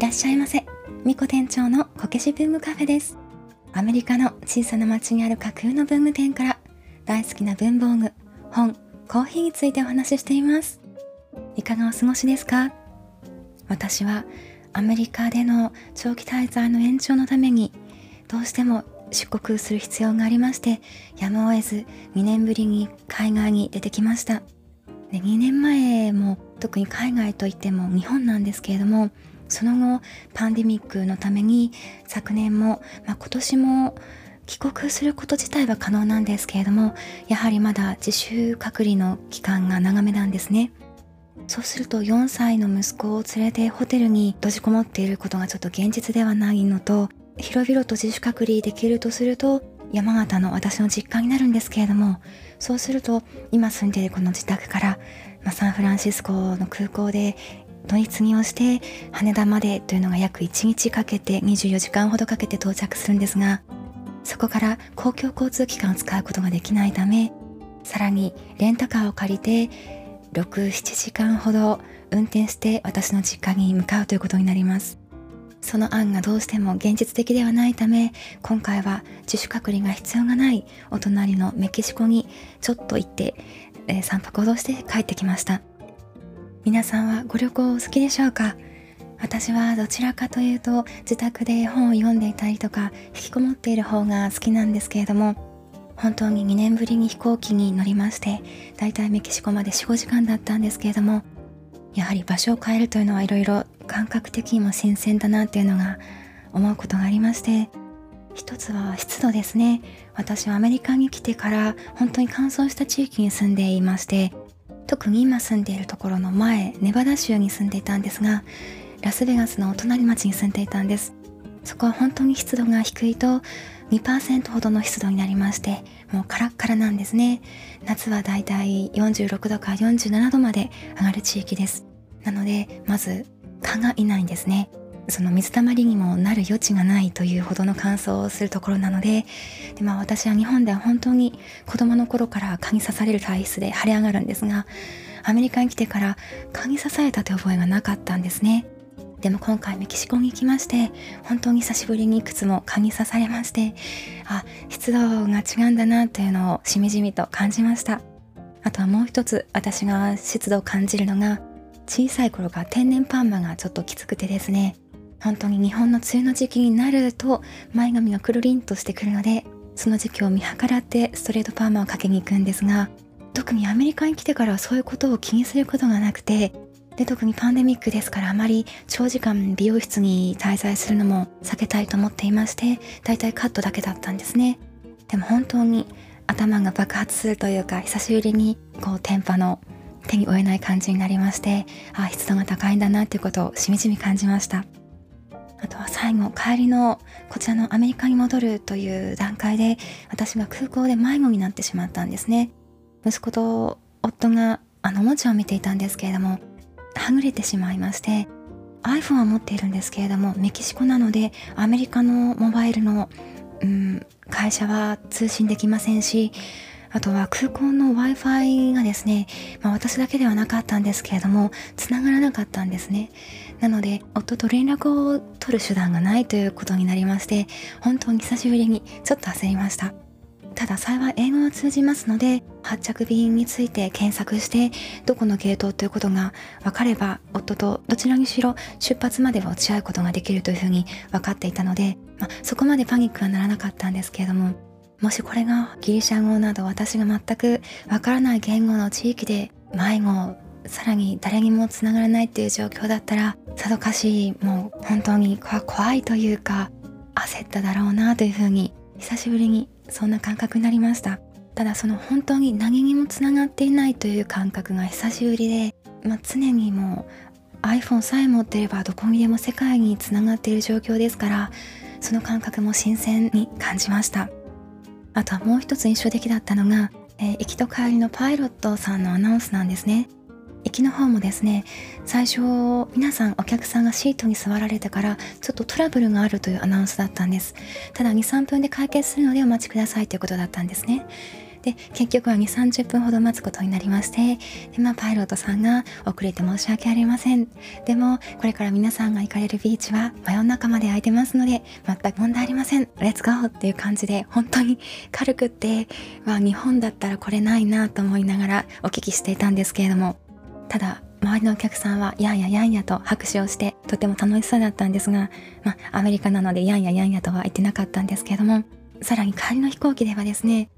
いらっしゃいませ。みこ店長のこけし文具カフェです。アメリカの小さな町にある架空の文具店から大好きな文房具、本、コーヒーについてお話ししています。いかがお過ごしですか？私はアメリカでの長期滞在の延長のためにどうしても出国する必要がありましてやむを得ず2年ぶりに海外に出てきましたで2年前も特に海外といっても日本なんですけれどもその後パンデミックのために昨年も、まあ、今年も帰国すること自体は可能なんですけれどもやはりまだ自主隔離の期間が長めなんですね。そうすると4歳の息子を連れてホテルに閉じこもっていることがちょっと現実ではないのと広々と自主隔離できるとすると山形の私の実家になるんですけれどもそうすると今住んでいるこの自宅から、まあ、サンフランシスコの空港で乗り継ぎをして羽田までというのが約1日かけて24時間ほどかけて到着するんですがそこから公共交通機関を使うことができないためさらにレンタカーを借りて67時間ほど運転して私の実家に向かうということになります。その案がどうしても現実的ではないため今回は自主隔離が必要がないお隣のメキシコにちょっと行って、えー、3泊ほどして帰ってきました。皆さんはご旅行お好きでしょうか？私はどちらかというと自宅で本を読んでいたりとか引きこもっている方が好きなんですけれども本当に2年ぶりに飛行機に乗りましてだいたいメキシコまで45時間だったんですけれどもやはり場所を変えるというのはいろいろ感覚的にも新鮮だなっていうのが思うことがありまして一つは湿度ですね。私はアメリカに来てから本当に乾燥した地域に住んでいまして特に今住んでいるところの前ネバダ州に住んでいたんですがラスベガスのお隣町に住んでいたんです。そこは本当に湿度が低いと2%ほどの湿度になりましてもうカラッカラなんですね。夏はだいたい46度から47度まで上がる地域です。なのでまず蚊がいないんですね。その水たまりにもなる余地がないというほどの乾燥をするところなのでで、まあ、私は日本では本当に子供の頃から蚊に刺される体質で腫れ上がるんですがアメリカに来てから蚊に刺されたという覚えがなかったんですね。でも今回メキシコに行きまして本当に久しぶりにいくつも蚊に刺されましてあ湿度が違うんだなというのをしみじみと感じました。あとはもう一つ私が湿度を感じるのが小さい頃から天然パーマがちょっときつくてですね。本当に日本の梅雨の時期になると前髪がくるりんとしてくるのでその時期を見計らってストレートパーマをかけに行くんですが特にアメリカに来てからはそういうことを気にすることがなくてで特にパンデミックですからあまり長時間美容室に滞在するのも避けたいと思っていましてだいたいカットだけだったんですね。でも本当に頭が爆発するというか久しぶりにこう天パの手に負えない感じになりましてあ湿度が高いんだなっていうことをしみじみ感じました。あとは最後帰りのこちらのアメリカに戻るという段階で私が空港で迷子になってしまったんですね息子と夫があのおもちゃを見ていたんですけれどもはぐれてしまいまして iPhone は持っているんですけれどもメキシコなのでアメリカのモバイルの、うん、会社は通信できませんしあとは空港の Wi-Fi がですね、まあ、私だけではなかったんですけれども、繋がらなかったんですね。なので、夫と連絡を取る手段がないということになりまして、本当に久しぶりにちょっと焦りました。ただ幸い英語は通じますので、発着便について検索して、どこのゲートということが分かれば、夫とどちらにしろ出発までは落ち合うことができるというふうに分かっていたので、まあ、そこまでパニックはならなかったんですけれども、もしこれがギリシャ語など私が全くわからない言語の地域で迷子さらに誰にもつながらないっていう状況だったらさぞかしもう本当に怖いというか焦っただろうなというふうに久しぶりにそんな感覚になりましたただその本当に何にもつながっていないという感覚が久しぶりで、まあ、常にもう iPhone さえ持ってればどこにでも世界につながっている状況ですからその感覚も新鮮に感じましたあとはもう一つ印象的だったのが、えー、行きと帰りのパイロットさんのアナウンスなんですね。行きの方もですね、最初皆さんお客さんがシートに座られてからちょっとトラブルがあるというアナウンスだったんです。ただ2、3分で解決するのでお待ちくださいということだったんですね。で結局は2 3 0分ほど待つことになりましてで、まあ、パイロットさんが遅れて申し訳ありませんでもこれから皆さんが行かれるビーチは真夜中まで空いてますので全く問題ありませんレッツゴーっていう感じで本当に 軽くって、まあ、日本だったらこれないなと思いながらお聞きしていたんですけれどもただ周りのお客さんはやんややんやと拍手をしてとても楽しそうだったんですが、まあ、アメリカなのでやんややんやとは言ってなかったんですけれどもさらに帰りの飛行機ではですね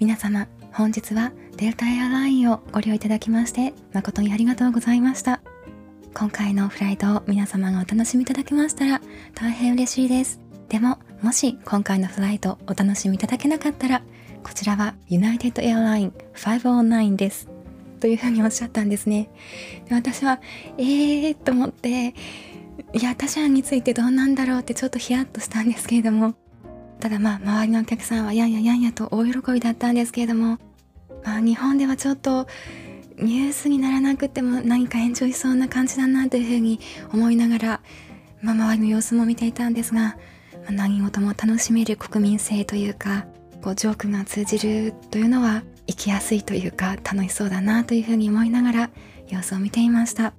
皆様本日はデルタエアラインをご利用いただきまして誠にありがとうございました。今回のフライトを皆様がお楽しみいただけましたら大変嬉しいです。でももし今回のフライトお楽しみいただけなかったらこちらはユナイテッドエアライン509です。というふうにおっしゃったんですね。で私はえーと思っていや他者についてどうなんだろうってちょっとヒヤッとしたんですけれども。ただまあ周りのお客さんはやんややんやと大喜びだったんですけれども。まあ日本ではちょっとニュースにならなくても何か炎上しそうな感じだなというふうに思いながら、まあ、周りの様子も見ていたんですが、まあ、何事も楽しめる国民性というかこうジョークが通じるというのは生きやすいというか楽しそうだなというふうに思いながら様子を見ていました。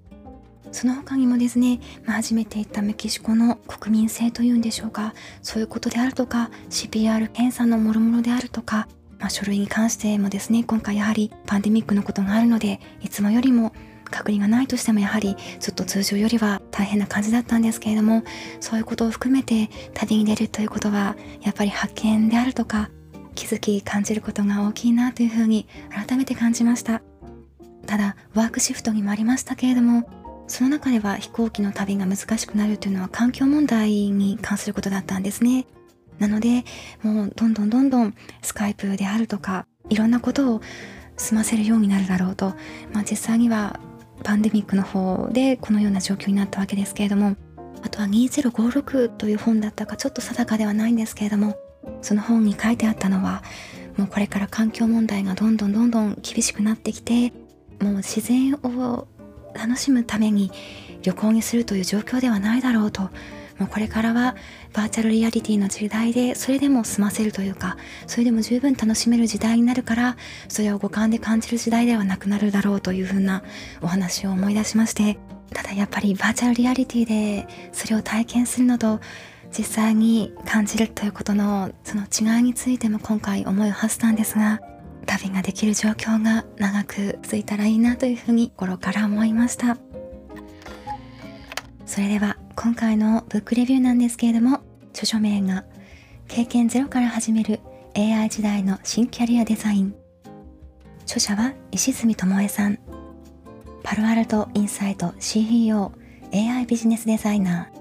その他にもですね、まあ、初めて行ったメキシコの国民性というんでしょうか。そういうことであるとか CPR 検査のもろもろであるとか、まあ、書類に関してもですね今回やはりパンデミックのことがあるのでいつもよりも隔離がないとしてもやはりちょっと通常よりは大変な感じだったんですけれどもそういうことを含めて旅に出るということはやっぱり発見であるとか気づき感じることが大きいなというふうに改めて感じました。ただワークシフトにもありましたけれどもその中では飛行機の旅が難しくなるというのは環境問題に関することだったんですね。なのでもうどんどんどんどんスカイプであるとかいろんなことを済ませるようになるだろうと、まあ、実際にはパンデミックの方でこのような状況になったわけですけれどもあとは2056という本だったかちょっと定かではないんですけれどもその本に書いてあったのはもうこれから環境問題がどんどんどんどん厳しくなってきてもう自然を楽しむために旅行にするという状況ではないだろうともうこれからはバーチャルリアリティの時代でそれでも済ませるというかそれでも十分楽しめる時代になるからそれを五感で感じる時代ではなくなるだろうというふうなお話を思い出しましてただやっぱりバーチャルリアリティでそれを体験するのと実際に感じるということのその違いについても今回思いを馳せたんですが旅ができる状況が長く続いたらいいなというふうに心から思いました。それでは今回のブックレビューなんですけれども著書名が経験ゼロから始める AI 時代の新キャリアデザイン。著者は石住智恵さん。パルアルトインサイト CEO AI ビジネスデザイナー。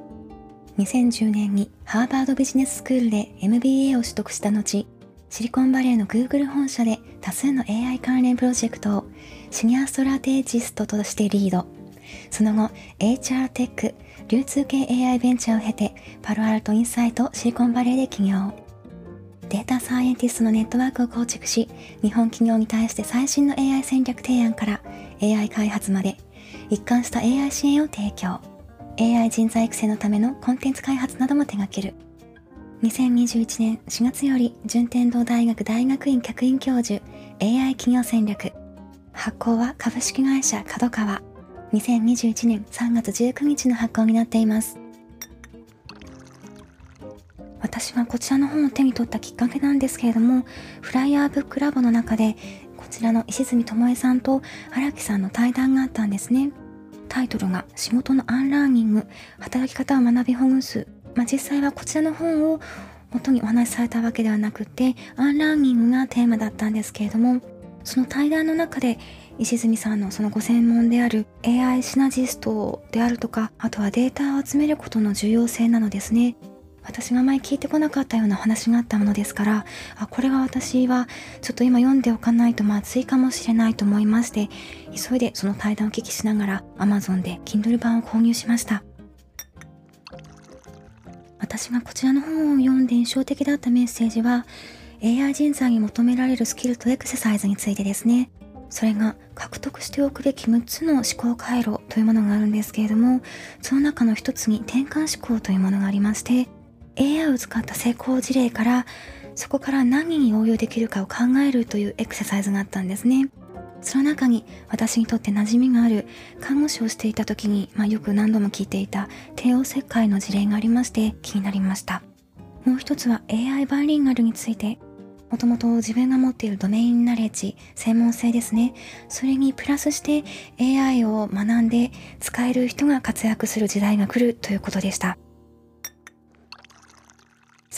2010年にハーバードビジネススクールで MBA を取得した後、シリコンバレーの Google 本社で多数の AI 関連プロジェクトをシニアストラテジストとしてリード。その後、HR テック、流通系 AI ベンチャーを経て、パルアルトインサイトシリコンバレーで起業。データサイエンティストのネットワークを構築し、日本企業に対して最新の AI 戦略提案から AI 開発まで、一貫した AI 支援を提供。AI 人材育成のためのコンテンツ開発なども手掛ける。2021年4月より順天堂大学大学院客員教授 AI 企業戦略。発行は株式会社角川。2021年3月19日の発行になっています。私はこちらの本を手に取ったきっかけなんですけれども、フライヤーブックラボの中で、こちらの石角友愛さんと荒木さんの対談があったんですね。タイトルが仕事のアンラーニング、働き方を学びほぐす。まあ、実際はこちらの本を元にお話しされたわけではなくて、アンラーニングがテーマだったんですけれども、その対談の中で石角さんのそのご専門である AI シナジストであるとか、あとはデータを集めることの重要性なのですね。私が前聞いてこなかったような話があったものですから、あ、これは私はちょっと今読んでおかないとまずいかもしれないと思いまして、急いでその対談を聞きしながら Amazon で Kindle 版を購入しました。私がこちらの本を読んで印象的だったメッセージは、AI 人材に求められるスキルとエクササイズについてですね。それが獲得しておくべき6つの思考回路というものがあるんですけれども、その中の一つに転換思考というものがありまして、AI を使った成功事例からそこから何に応用できるかを考えるというエクササイズがあったんですね。その中に私にとって馴染みがある看護師をしていた時に、まあ、よく何度も聞いていた帝王切開の事例がありまして気になりました。もう一つは AI バイリンガルについてもともと自分が持っているドメインナレッジ、専門性ですね。それにプラスして AI を学んで使える人が活躍する時代が来るということでした。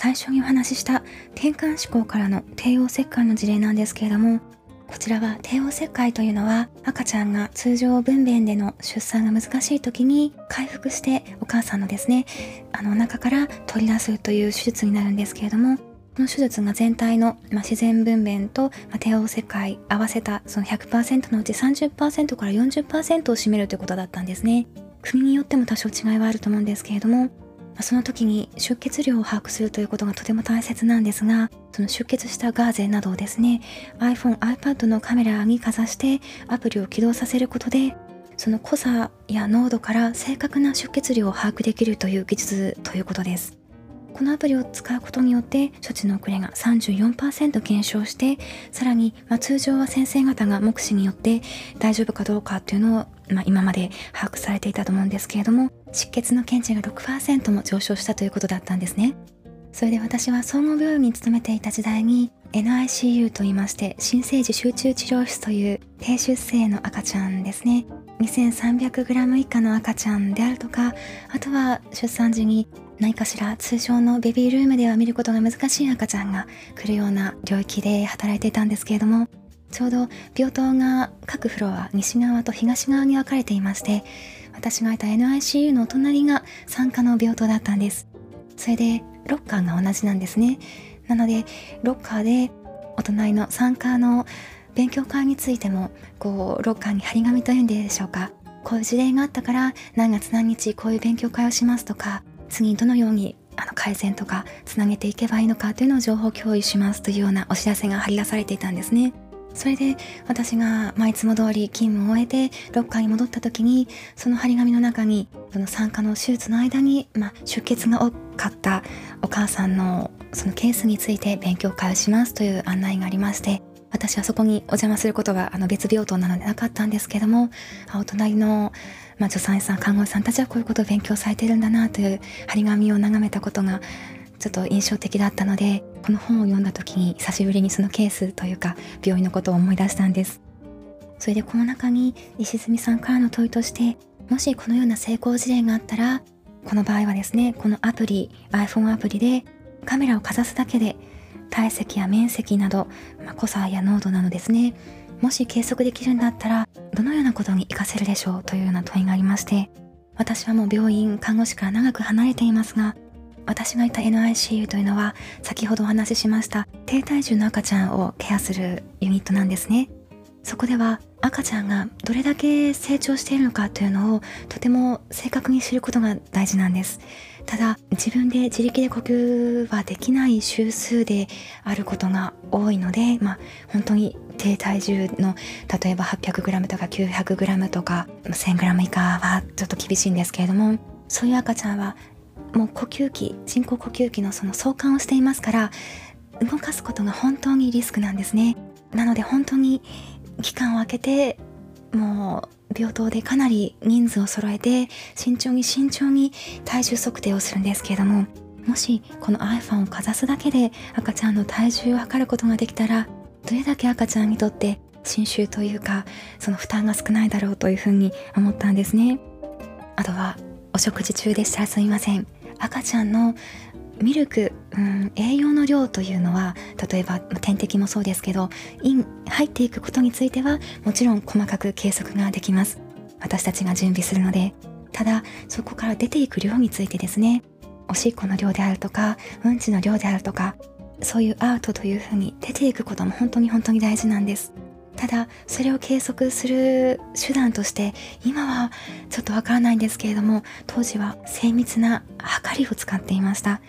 最初にお話しした転換思考からの帝王切開の事例なんですけれども、こちらは帝王切開というのは赤ちゃんが通常分娩での出産が難しい時に回復してお母さんのですね、あの中から取り出すという手術になるんですけれども、この手術が全体の、まあ、自然分娩と、まあ、帝王切開合わせたその100%のうち30%から40%を占めるということだったんですね。国によっても多少違いはあると思うんですけれども、その時に出血量を把握するということがとても大切なんですが、その出血したガーゼなどをですね、iPhone、iPad のカメラにかざしてアプリを起動させることで、その濃さや濃度から正確な出血量を把握できるという技術ということです。このアプリを使うことによって処置の遅れが34%減少してさらに、まあ、通常は先生方が目視によって大丈夫かどうかっていうのを、まあ、今まで把握されていたと思うんですけれども出血の検知が6%も上昇したということだったんですね。それで私は総合病院に勤めていた時代に NICU と言いまして新生児集中治療室という低出生の赤ちゃんですね 2300g 以下の赤ちゃんであるとかあとは出産時に何かしら通常のベビールームでは見ることが難しい赤ちゃんが来るような領域で働いていたんですけれどもちょうど病棟が各フロア西側と東側に分かれていまして私がいた NICU の隣が産科の病棟だったんです。それでロッカーが同じなんですね。なのでロッカーでお隣の産科の勉強会についてもこうロッカーに張り紙というんでしょうか。こういう事例があったから何月何日こういう勉強会をしますとか次どのようにあの改善とかつなげていけばいいのかというのを情報共有しますというようなお知らせが張り出されていたんですね。それで私が、まあ、いつも通り勤務を終えてロッカーに戻った時にその張り紙の中にその産科の手術の間に、まあ、出血が多かったお母さんのそのケースについて勉強会をしますという案内がありまして私はそこにお邪魔することがあの別病棟なのでなかったんですけどもお隣の、まあ、助産師さん看護師さんたちはこういうことを勉強されてるんだなという張り紙を眺めたことがちょっと印象的だったのでこの本を読んだ時に久しぶりにそのケースというか病院のことを思い出したんです。それでこの中に石積さんからの問いとしてもしこのような成功事例があったらこの場合はですねこのアプリ iPhone アプリでカメラをかざすだけで体積や面積など、まあ、濃さや濃度などですねもし計測できるんだったらどのようなことに活かせるでしょうというような問いがありまして私はもう病院看護師から長く離れていますが私がいた NICU というのは先ほどお話ししました低体重の赤ちゃんをケアするユニットなんですね。そこでは赤ちゃんがどれだけ成長しているのかというのをとても正確に知ることが大事なんです。ただ自分で自力で呼吸はできない周数であることが多いのでまあ本当に低体重の例えば 800g とか 900g とか 1000g 以下はちょっと厳しいんですけれどもそういう赤ちゃんはもう呼吸器人工呼吸器のその相関をしていますから動かすことが本当にリスクなんですね。なので本当に期間を空けてもう病棟でかなり人数を揃えて慎重に慎重に体重測定をするんですけれどももしこの iPhone をかざすだけで赤ちゃんの体重を測ることができたらどれだけ赤ちゃんにとって侵襲というかその負担が少ないだろうというふうに思ったんですね。あとはお食事中でしたらすみません。赤ちゃんのミルク、うん、栄養の量というのは例えば点滴もそうですけどイン入っていくことについてはもちろん細かく計測ができます。私たちが準備するので。ただそこから出ていく量についてですね。おしっこの量であるとかうんちの量であるとかそういうアートというふうに出ていくことも本当に本当に大事なんです。ただそれを計測する手段として今はちょっとわからないんですけれども当時は精密な測りを使っていました。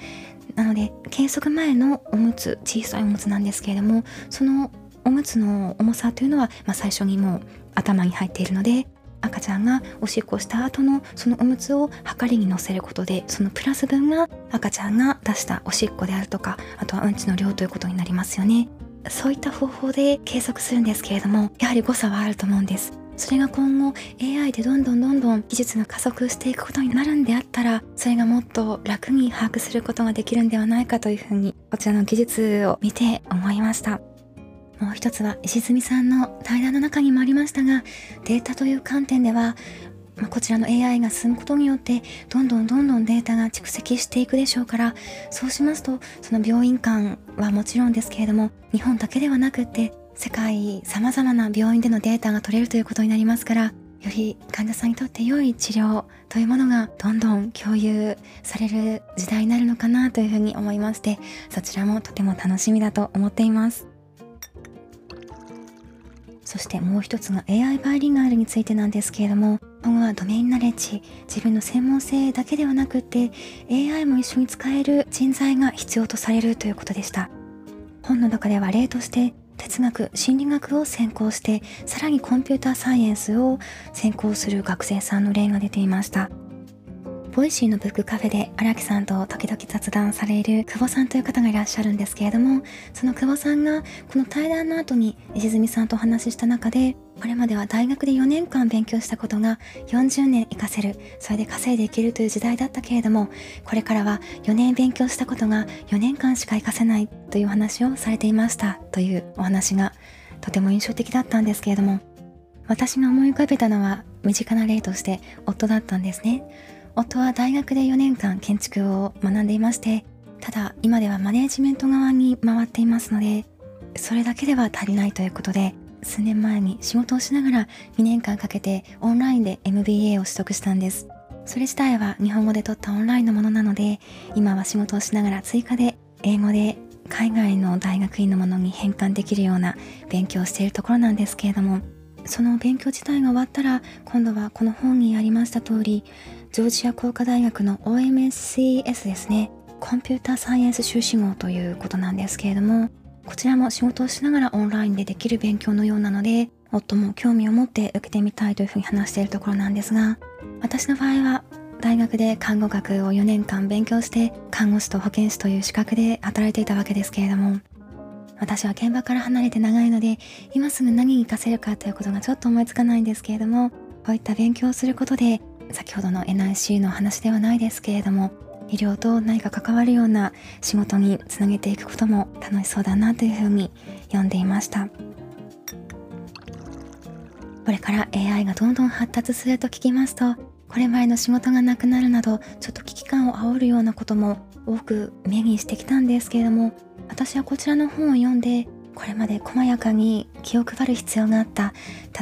なので計測前のおむつ小さいおむつなんですけれどもそのおむつの重さというのは、まあ、最初にもう頭に入っているので赤ちゃんがおしっこした後のそのおむつをはかりに乗せることでそのプラス分が赤ちゃんが出したおしっこであるとかあとはうんちの量ということになりますよね。そういった方法で計測するんですけれどもやはり誤差はあると思うんです。それが今後 AI でどんどんどんどん技術が加速していくことになるんであったらそれがもっと楽に把握することができるんではないかというふうにこちらの技術を見て思いました。もう一つは石積さんの対談の中にもありましたがデータという観点ではまあ、こちらの AI が進むことによってどんどんどんどんデータが蓄積していくでしょうからそうしますとその病院間はもちろんですけれども日本だけではなくって世界様々な病院でのデータが取れるということになりますからより患者さんにとって良い治療というものがどんどん共有される時代になるのかなというふうに思いましてそちらもとても楽しみだと思っています。そしてもう一つが AI バイリンガルについてなんですけれども今後はドメインナレッジ自分の専門性だけではなくって AI も一緒に使える人材が必要とされるということでした。本の中では例として哲学心理学を専攻してさらにコンピューターサイエンスを専攻する学生さんの例が出ていました。ボイシーのブックカフェで荒木さんと時々雑談される久保さんという方がいらっしゃるんですけれどもその久保さんがこの対談の後に石角さんとお話しした中でこれまでは大学で4年間勉強したことが40年活かせるそれで稼いでいけるという時代だったけれどもこれからは4年勉強したことが4年間しか活かせないというお話をされていましたというお話がとても印象的だったんですけれども私が思い浮かべたのは身近な例として夫だったんですね。夫は大学で4年間建築を学んでいましてただ今ではマネージメント側に回っていますのでそれだけでは足りないということで数年前に仕事をしながら2年間かけてオンラインで MBA を取得したんです。それ自体は日本語で取ったオンラインのものなので今は仕事をしながら追加で英語で海外の大学院のものに変換できるような勉強をしているところなんですけれどもその勉強自体が終わったら今度はこの本にありました通りジョージア工科大学の OMSCS ですねコンピューターサイエンス修士号ということなんですけれどもこちらも仕事をしながらオンラインでできる勉強のようなので夫も興味を持って受けてみたいというふうに話しているところなんですが私の場合は大学で看護学を4年間勉強して看護師と保健師という資格で働いていたわけですけれども私は現場から離れて長いので今すぐ何に活かせるかということがちょっと思いつかないんですけれどもこういった勉強をすることで先ほどの NIC の話ではないですけれども医療と何か関わるような仕事につなげていくことも楽しそうだなというふうに読んでいました。これから AI がどんどん発達すると聞きますとこれまでの仕事がなくなるなどちょっと危機感を煽るようなことも多く目にしてきたんですけれども私はこちらの本を読んでこれまで細やかに気を配る必要があった。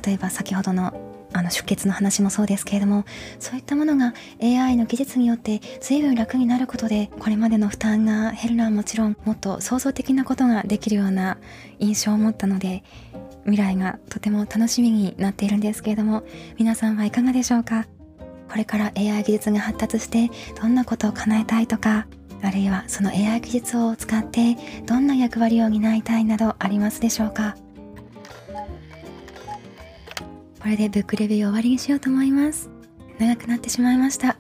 例えば先ほどのあの出血の話もそうですけれどもそういったものが AI の技術によって随分楽になることでこれまでの負担が減るのはもちろんもっと創造的なことができるような印象を持ったので未来がとても楽しみになっているんですけれども皆さんはいかがでしょうか？これから AI 技術が発達してどんなことを叶えたいとかあるいはその AI 技術を使ってどんな役割を担いたいなどありますでしょうか？これでブックレビュー終わりにしようと思います。長くなってしまいました。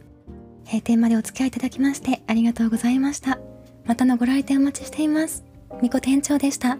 閉店までお付き合いいただきましてありがとうございました。またのご来店お待ちしています。みこ店長でした。